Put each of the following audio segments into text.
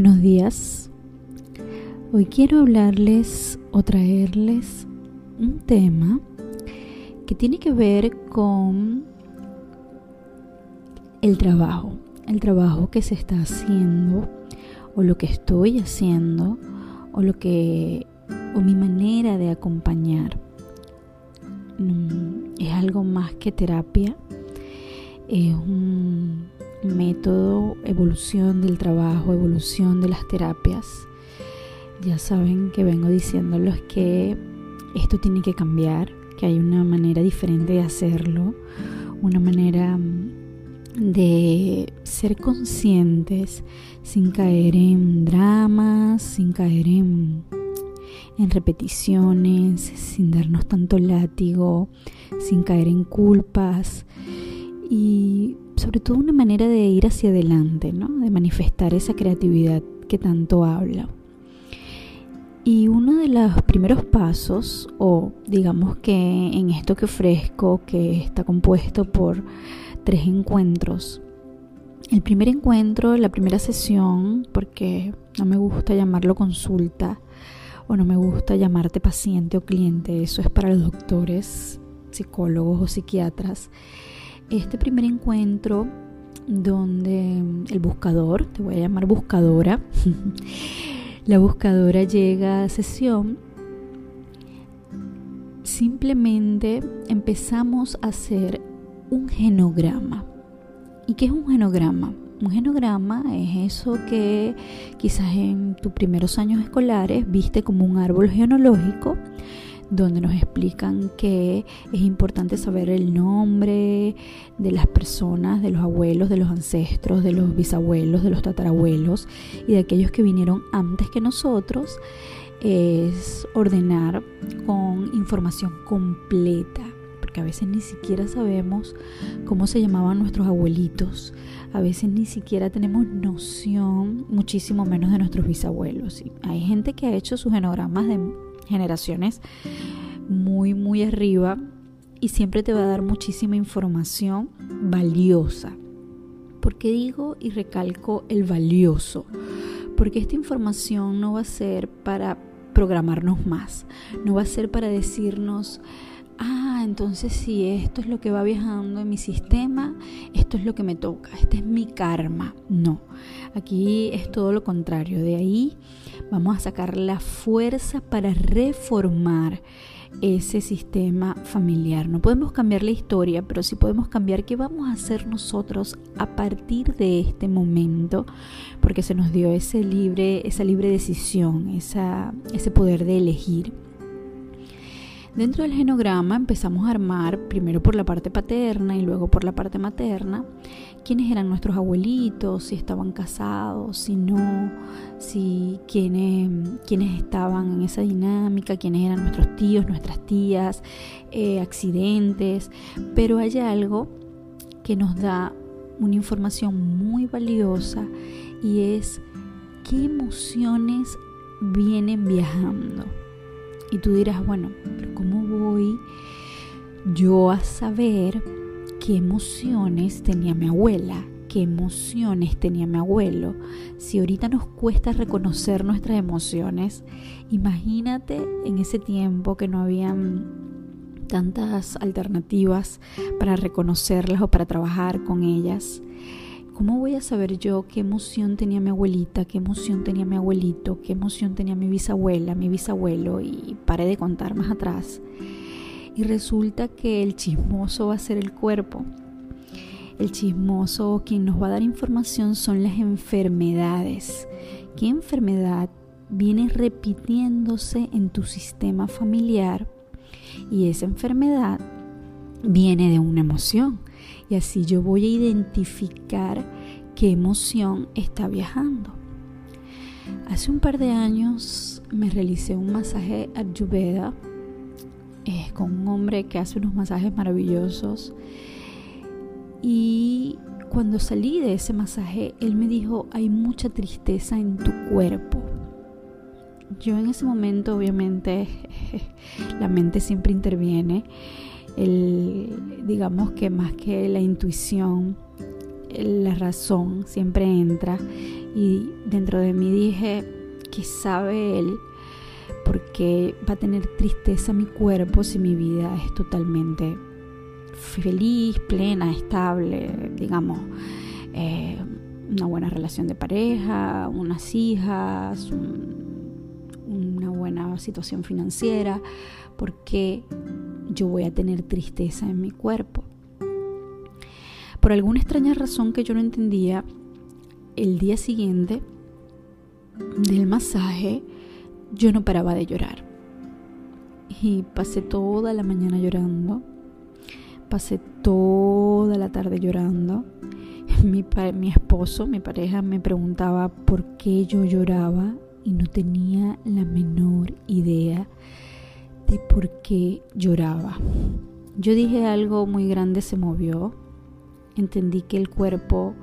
Buenos días. Hoy quiero hablarles o traerles un tema que tiene que ver con el trabajo, el trabajo que se está haciendo o lo que estoy haciendo o lo que o mi manera de acompañar. Mm, es algo más que terapia. Es un método, evolución del trabajo, evolución de las terapias. Ya saben que vengo diciéndolos que esto tiene que cambiar, que hay una manera diferente de hacerlo, una manera mm, de ser conscientes sin caer en dramas, sin caer en, en repeticiones, sin darnos tanto látigo, sin caer en culpas y sobre todo una manera de ir hacia adelante, ¿no? de manifestar esa creatividad que tanto habla. Y uno de los primeros pasos, o digamos que en esto que ofrezco, que está compuesto por tres encuentros, el primer encuentro, la primera sesión, porque no me gusta llamarlo consulta o no me gusta llamarte paciente o cliente, eso es para los doctores, psicólogos o psiquiatras este primer encuentro donde el buscador, te voy a llamar buscadora, la buscadora llega a sesión, simplemente empezamos a hacer un genograma. ¿Y qué es un genograma? Un genograma es eso que quizás en tus primeros años escolares viste como un árbol genealógico donde nos explican que es importante saber el nombre de las personas, de los abuelos, de los ancestros, de los bisabuelos, de los tatarabuelos y de aquellos que vinieron antes que nosotros, es ordenar con información completa, porque a veces ni siquiera sabemos cómo se llamaban nuestros abuelitos, a veces ni siquiera tenemos noción, muchísimo menos de nuestros bisabuelos. hay gente que ha hecho sus genogramas de generaciones muy, muy arriba y siempre te va a dar muchísima información valiosa. ¿Por qué digo y recalco el valioso? Porque esta información no va a ser para programarnos más, no va a ser para decirnos, ah, entonces si esto es lo que va viajando en mi sistema, esto es lo que me toca, este es mi karma. No, aquí es todo lo contrario. De ahí vamos a sacar la fuerza para reformar ese sistema familiar. No podemos cambiar la historia, pero sí podemos cambiar qué vamos a hacer nosotros a partir de este momento, porque se nos dio ese libre, esa libre decisión, ese poder de elegir. Dentro del genograma empezamos a armar primero por la parte paterna y luego por la parte materna quiénes eran nuestros abuelitos, si estaban casados, si no, si quiénes, quiénes estaban en esa dinámica, quiénes eran nuestros tíos, nuestras tías, eh, accidentes, pero hay algo que nos da una información muy valiosa y es qué emociones vienen viajando. Y tú dirás, bueno, pero ¿cómo yo a saber qué emociones tenía mi abuela? ¿Qué emociones tenía mi abuelo? Si ahorita nos cuesta reconocer nuestras emociones, imagínate en ese tiempo que no habían tantas alternativas para reconocerlas o para trabajar con ellas. ¿Cómo voy a saber yo qué emoción tenía mi abuelita, qué emoción tenía mi abuelito, qué emoción tenía mi bisabuela, mi bisabuelo? Y paré de contar más atrás. Y resulta que el chismoso va a ser el cuerpo. El chismoso, quien nos va a dar información son las enfermedades. ¿Qué enfermedad viene repitiéndose en tu sistema familiar? Y esa enfermedad viene de una emoción y así yo voy a identificar qué emoción está viajando. Hace un par de años me realicé un masaje Ayurveda eh, con un hombre que hace unos masajes maravillosos y cuando salí de ese masaje él me dijo hay mucha tristeza en tu cuerpo. Yo en ese momento obviamente la mente siempre interviene el, digamos que más que la intuición, la razón siempre entra y dentro de mí dije, ¿qué sabe él? Porque va a tener tristeza mi cuerpo si mi vida es totalmente feliz, plena, estable, digamos, eh, una buena relación de pareja, unas hijas, una buena situación financiera, porque yo voy a tener tristeza en mi cuerpo. Por alguna extraña razón que yo no entendía, el día siguiente del masaje yo no paraba de llorar. Y pasé toda la mañana llorando, pasé toda la tarde llorando. Mi, mi esposo, mi pareja, me preguntaba por qué yo lloraba y no tenía la menor idea de por qué lloraba. Yo dije algo muy grande, se movió. Entendí que el cuerpo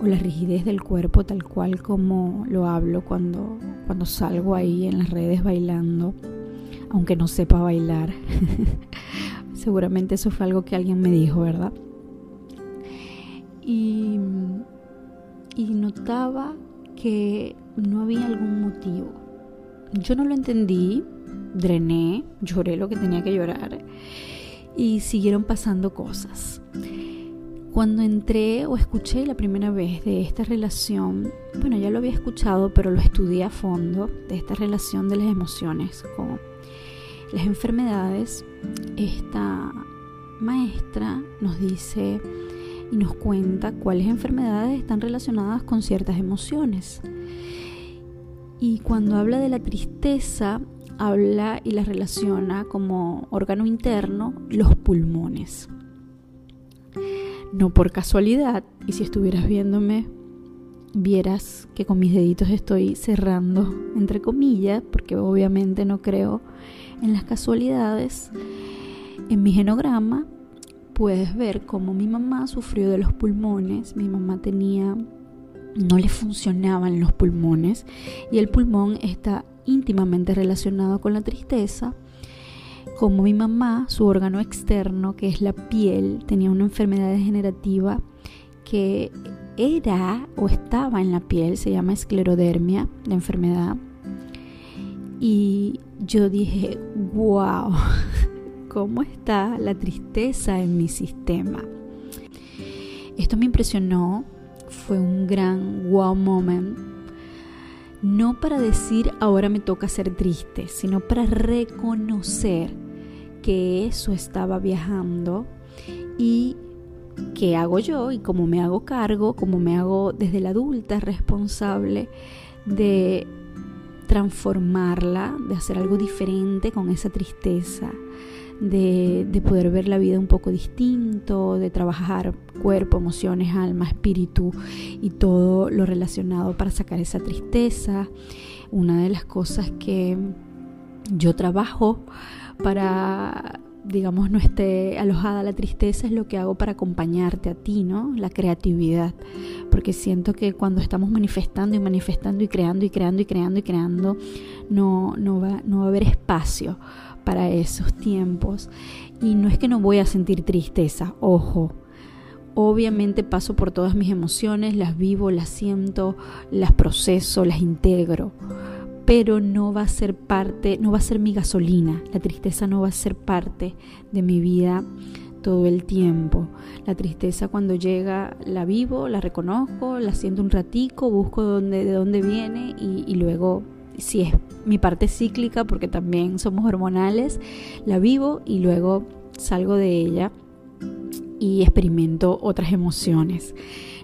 o la rigidez del cuerpo, tal cual como lo hablo cuando, cuando salgo ahí en las redes bailando, aunque no sepa bailar. Seguramente eso fue algo que alguien me dijo, ¿verdad? Y, y notaba que no había algún motivo. Yo no lo entendí, drené, lloré lo que tenía que llorar y siguieron pasando cosas. Cuando entré o escuché la primera vez de esta relación, bueno, ya lo había escuchado, pero lo estudié a fondo, de esta relación de las emociones con las enfermedades, esta maestra nos dice y nos cuenta cuáles enfermedades están relacionadas con ciertas emociones. Y cuando habla de la tristeza, habla y la relaciona como órgano interno los pulmones. No por casualidad, y si estuvieras viéndome, vieras que con mis deditos estoy cerrando, entre comillas, porque obviamente no creo en las casualidades. En mi genograma puedes ver cómo mi mamá sufrió de los pulmones, mi mamá tenía no le funcionaban los pulmones y el pulmón está íntimamente relacionado con la tristeza. Como mi mamá, su órgano externo, que es la piel, tenía una enfermedad degenerativa que era o estaba en la piel, se llama esclerodermia, la enfermedad. Y yo dije, wow, ¿cómo está la tristeza en mi sistema? Esto me impresionó, fue un gran wow moment no para decir ahora me toca ser triste, sino para reconocer que eso estaba viajando y qué hago yo y cómo me hago cargo, cómo me hago desde la adulta responsable de transformarla, de hacer algo diferente con esa tristeza, de, de, poder ver la vida un poco distinto, de trabajar cuerpo, emociones, alma, espíritu y todo lo relacionado para sacar esa tristeza. Una de las cosas que yo trabajo para digamos no esté alojada la tristeza es lo que hago para acompañarte a ti, ¿no? La creatividad, porque siento que cuando estamos manifestando y manifestando y creando y creando y creando y creando no no va no va a haber espacio para esos tiempos. Y no es que no voy a sentir tristeza, ojo. Obviamente paso por todas mis emociones, las vivo, las siento, las proceso, las integro, pero no va a ser parte, no va a ser mi gasolina. La tristeza no va a ser parte de mi vida todo el tiempo. La tristeza cuando llega la vivo, la reconozco, la siento un ratico, busco de dónde viene y luego si es mi parte cíclica, porque también somos hormonales, la vivo y luego salgo de ella y experimento otras emociones.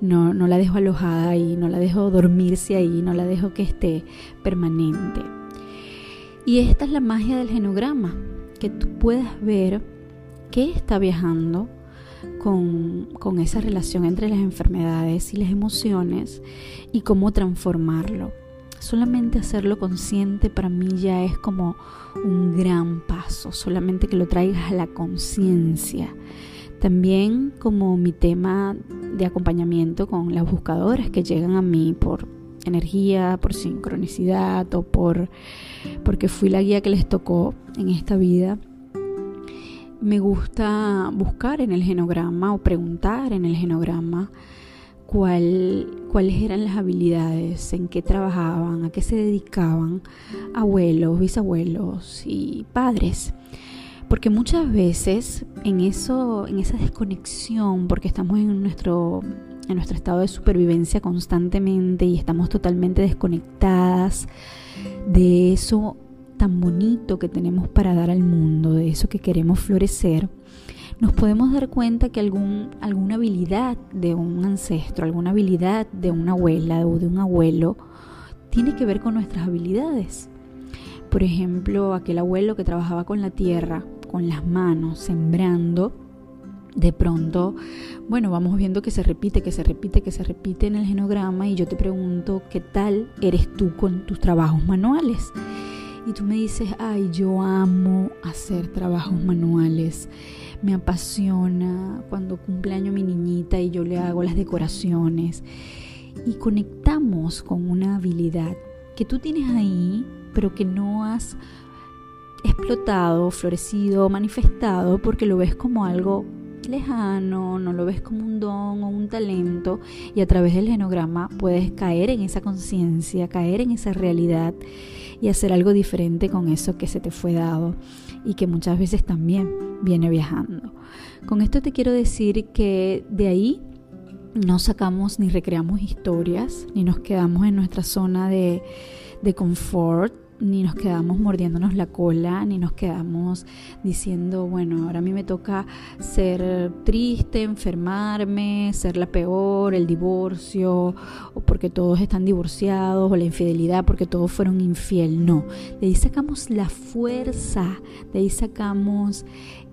No, no la dejo alojada y no la dejo dormirse ahí, no la dejo que esté permanente. Y esta es la magia del genograma, que tú puedas ver qué está viajando con, con esa relación entre las enfermedades y las emociones y cómo transformarlo solamente hacerlo consciente para mí ya es como un gran paso, solamente que lo traigas a la conciencia. También como mi tema de acompañamiento con las buscadoras que llegan a mí por energía, por sincronicidad o por porque fui la guía que les tocó en esta vida. Me gusta buscar en el genograma o preguntar en el genograma cuál, cuáles eran las habilidades, en qué trabajaban, a qué se dedicaban abuelos, bisabuelos y padres. Porque muchas veces en eso, en esa desconexión, porque estamos en nuestro, en nuestro estado de supervivencia constantemente y estamos totalmente desconectadas de eso tan bonito que tenemos para dar al mundo, de eso que queremos florecer, nos podemos dar cuenta que algún, alguna habilidad de un ancestro, alguna habilidad de una abuela o de un abuelo, tiene que ver con nuestras habilidades. Por ejemplo, aquel abuelo que trabajaba con la tierra, con las manos, sembrando, de pronto, bueno, vamos viendo que se repite, que se repite, que se repite en el genograma y yo te pregunto, ¿qué tal eres tú con tus trabajos manuales? Y tú me dices, ay, yo amo hacer trabajos manuales, me apasiona cuando cumpleaños mi niñita y yo le hago las decoraciones. Y conectamos con una habilidad que tú tienes ahí, pero que no has explotado, florecido, manifestado, porque lo ves como algo lejano, no lo ves como un don o un talento y a través del genograma puedes caer en esa conciencia, caer en esa realidad y hacer algo diferente con eso que se te fue dado y que muchas veces también viene viajando. Con esto te quiero decir que de ahí no sacamos ni recreamos historias, ni nos quedamos en nuestra zona de, de confort, ni nos quedamos mordiéndonos la cola, ni nos quedamos diciendo, bueno, ahora a mí me toca ser triste, enfermarme, ser la peor, el divorcio, o porque todos están divorciados, o la infidelidad porque todos fueron infiel. No, de ahí sacamos la fuerza, de ahí sacamos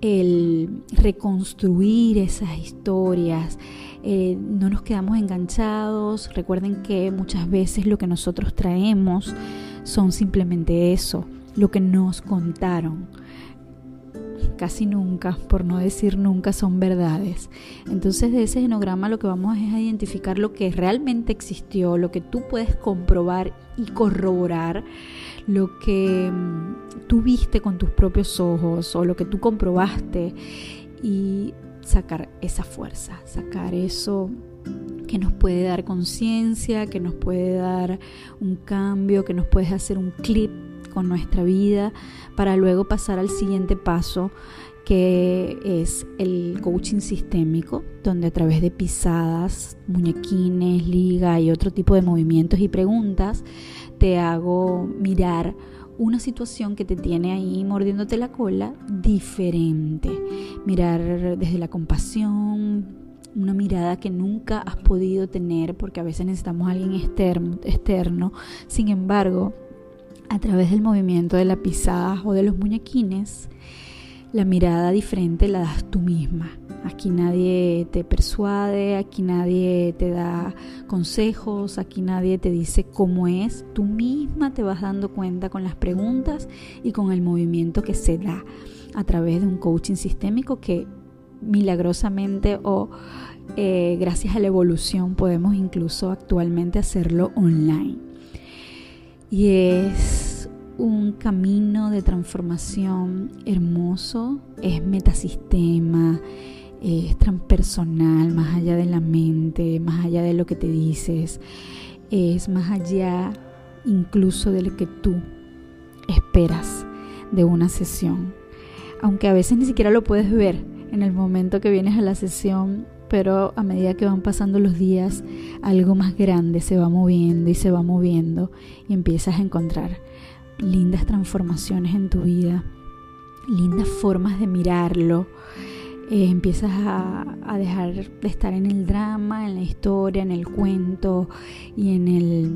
el reconstruir esas historias. Eh, no nos quedamos enganchados. Recuerden que muchas veces lo que nosotros traemos son simplemente eso, lo que nos contaron. Casi nunca, por no decir nunca, son verdades. Entonces de ese genograma lo que vamos es a identificar lo que realmente existió, lo que tú puedes comprobar y corroborar, lo que mm, tú viste con tus propios ojos o lo que tú comprobaste y sacar esa fuerza, sacar eso que nos puede dar conciencia, que nos puede dar un cambio, que nos puede hacer un clip con nuestra vida para luego pasar al siguiente paso que es el coaching sistémico, donde a través de pisadas, muñequines, liga y otro tipo de movimientos y preguntas te hago mirar una situación que te tiene ahí mordiéndote la cola diferente. Mirar desde la compasión, una mirada que nunca has podido tener porque a veces necesitamos a alguien externo, externo. Sin embargo, a través del movimiento de la pisada o de los muñequines, la mirada diferente la das tú misma. Aquí nadie te persuade, aquí nadie te da consejos, aquí nadie te dice cómo es. Tú misma te vas dando cuenta con las preguntas y con el movimiento que se da a través de un coaching sistémico que milagrosamente o eh, gracias a la evolución podemos incluso actualmente hacerlo online. Y es un camino de transformación hermoso, es metasistema, es transpersonal, más allá de la mente, más allá de lo que te dices, es más allá incluso de lo que tú esperas de una sesión. Aunque a veces ni siquiera lo puedes ver, en el momento que vienes a la sesión, pero a medida que van pasando los días, algo más grande se va moviendo y se va moviendo y empiezas a encontrar lindas transformaciones en tu vida, lindas formas de mirarlo. Eh, empiezas a, a, dejar de estar en el drama, en la historia, en el cuento y en el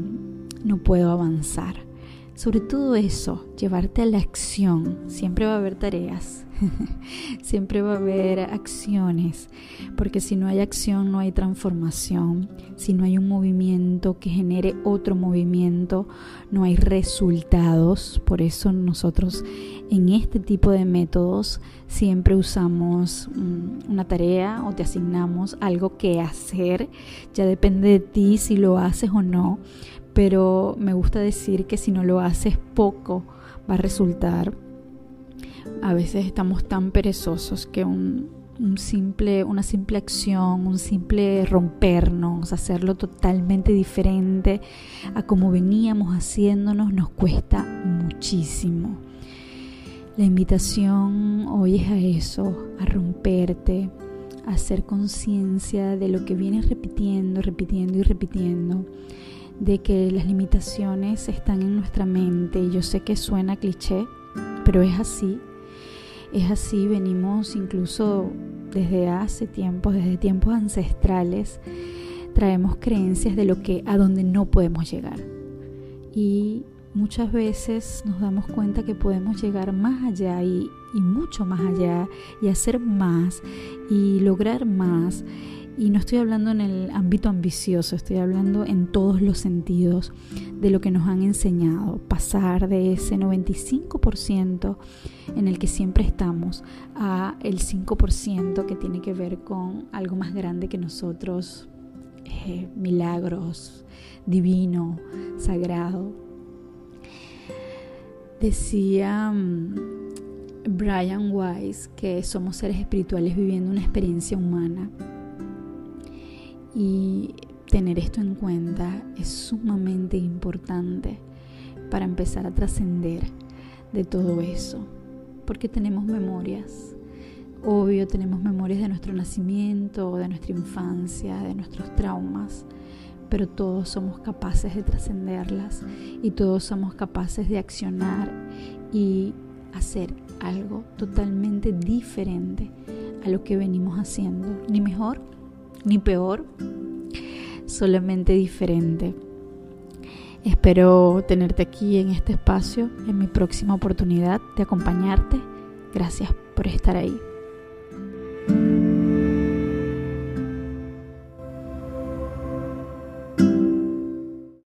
no puedo avanzar. Sobre todo eso, llevarte a la acción. Siempre va a haber tareas, Siempre va a haber acciones, porque si no hay acción no hay transformación. Si no hay un movimiento que genere otro movimiento, no hay resultados. Por eso nosotros en este tipo de métodos siempre usamos mm, una tarea o te asignamos algo que hacer. Ya depende de ti si lo haces o no, pero me gusta decir que si no lo haces poco va a resultar a veces estamos tan perezosos que un simple, una simple acción, un simple rompernos, hacerlo totalmente diferente a como veníamos haciéndonos, nos cuesta muchísimo. La invitación hoy es a eso, a romperte, a hacer conciencia de lo que vienes repitiendo, repitiendo y repitiendo, de que las limitaciones están en nuestra mente. Yo sé que suena cliché, pero es así. Es así, venimos incluso desde hace tiempos, desde tiempos ancestrales, traemos creencias de lo que a donde no podemos llegar. Y muchas veces nos damos cuenta que podemos llegar más allá y, mucho más allá y hacer más y lograr más. Y no estoy hablando en el ámbito ambicioso, estoy hablando en todos los sentidos de lo que nos han enseñado, pasar de ese 95% en el que siempre estamos a el 5% que tiene que ver con algo más grande que nosotros, eh, milagros, divino, sagrado. Decía mm, Brian Weiss que somos seres espirituales viviendo una experiencia humana. Y tener esto en cuenta es sumamente importante para empezar a trascender de todo eso. Porque tenemos memorias. Obvio, tenemos memorias de nuestro nacimiento, de nuestra infancia, de nuestros traumas pero todos somos capaces de trascenderlas y todos somos capaces de accionar y hacer algo totalmente diferente a lo que venimos haciendo, ni mejor ni peor, solamente diferente. Espero tenerte aquí en este espacio en mi próxima oportunidad de acompañarte. Gracias por estar ahí.